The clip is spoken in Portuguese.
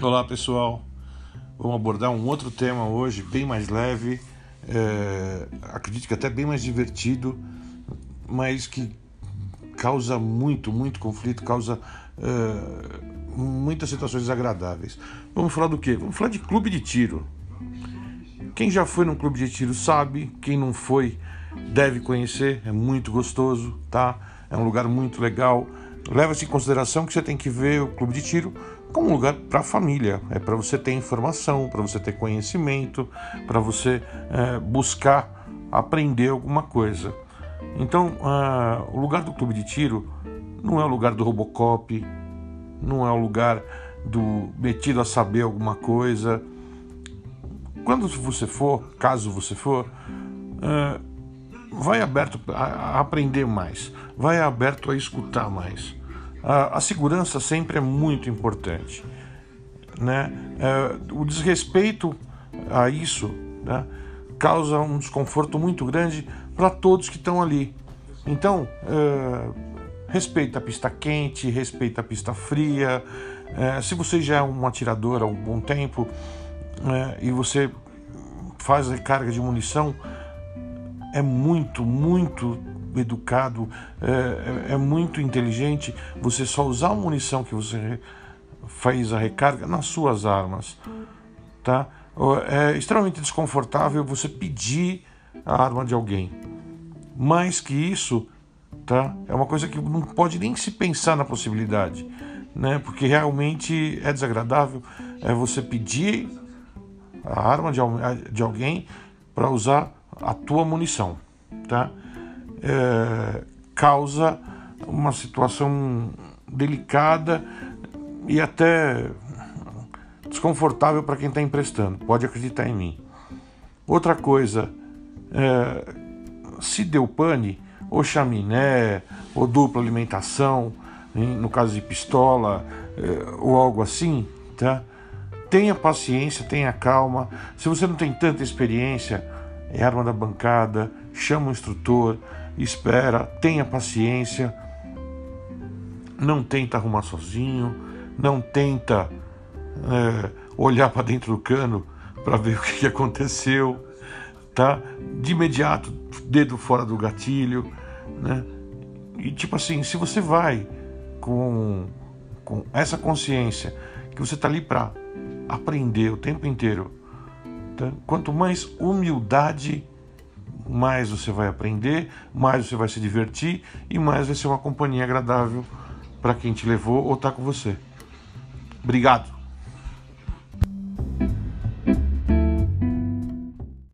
Olá pessoal, vamos abordar um outro tema hoje, bem mais leve, é, acredito que até bem mais divertido, mas que causa muito, muito conflito, causa é, muitas situações desagradáveis. Vamos falar do que? Vamos falar de clube de tiro. Quem já foi num clube de tiro sabe, quem não foi deve conhecer, é muito gostoso, tá? É um lugar muito legal. Leva-se em consideração que você tem que ver o clube de tiro como um lugar para a família, é para você ter informação, para você ter conhecimento, para você é, buscar aprender alguma coisa. Então, uh, o lugar do clube de tiro não é o lugar do Robocop, não é o lugar do metido a saber alguma coisa. Quando você for, caso você for, uh, vai aberto a aprender mais, vai aberto a escutar mais a, a segurança sempre é muito importante. Né? É, o desrespeito a isso né, causa um desconforto muito grande para todos que estão ali. Então, é, respeita a pista quente, respeita a pista fria. É, se você já é um atirador há um bom tempo é, e você faz recarga de munição, é muito, muito educado, é, é, é, muito inteligente você só usar a munição que você faz a recarga nas suas armas, tá? É extremamente desconfortável você pedir a arma de alguém. Mais que isso, tá? É uma coisa que não pode nem se pensar na possibilidade, né? Porque realmente é desagradável é você pedir a arma de, de alguém para usar a tua munição, tá? É, causa uma situação delicada e até desconfortável para quem está emprestando. Pode acreditar em mim. Outra coisa, é, se deu pane, ou chaminé, ou dupla alimentação, no caso de pistola, é, ou algo assim, tá? Tenha paciência, tenha calma. Se você não tem tanta experiência, é arma da bancada, chama o instrutor, espera, tenha paciência, não tenta arrumar sozinho, não tenta é, olhar para dentro do cano para ver o que aconteceu, tá? De imediato, dedo fora do gatilho, né? E tipo assim, se você vai com, com essa consciência que você está ali para aprender o tempo inteiro, tá? quanto mais humildade mais você vai aprender, mais você vai se divertir e mais vai ser uma companhia agradável para quem te levou ou está com você. Obrigado.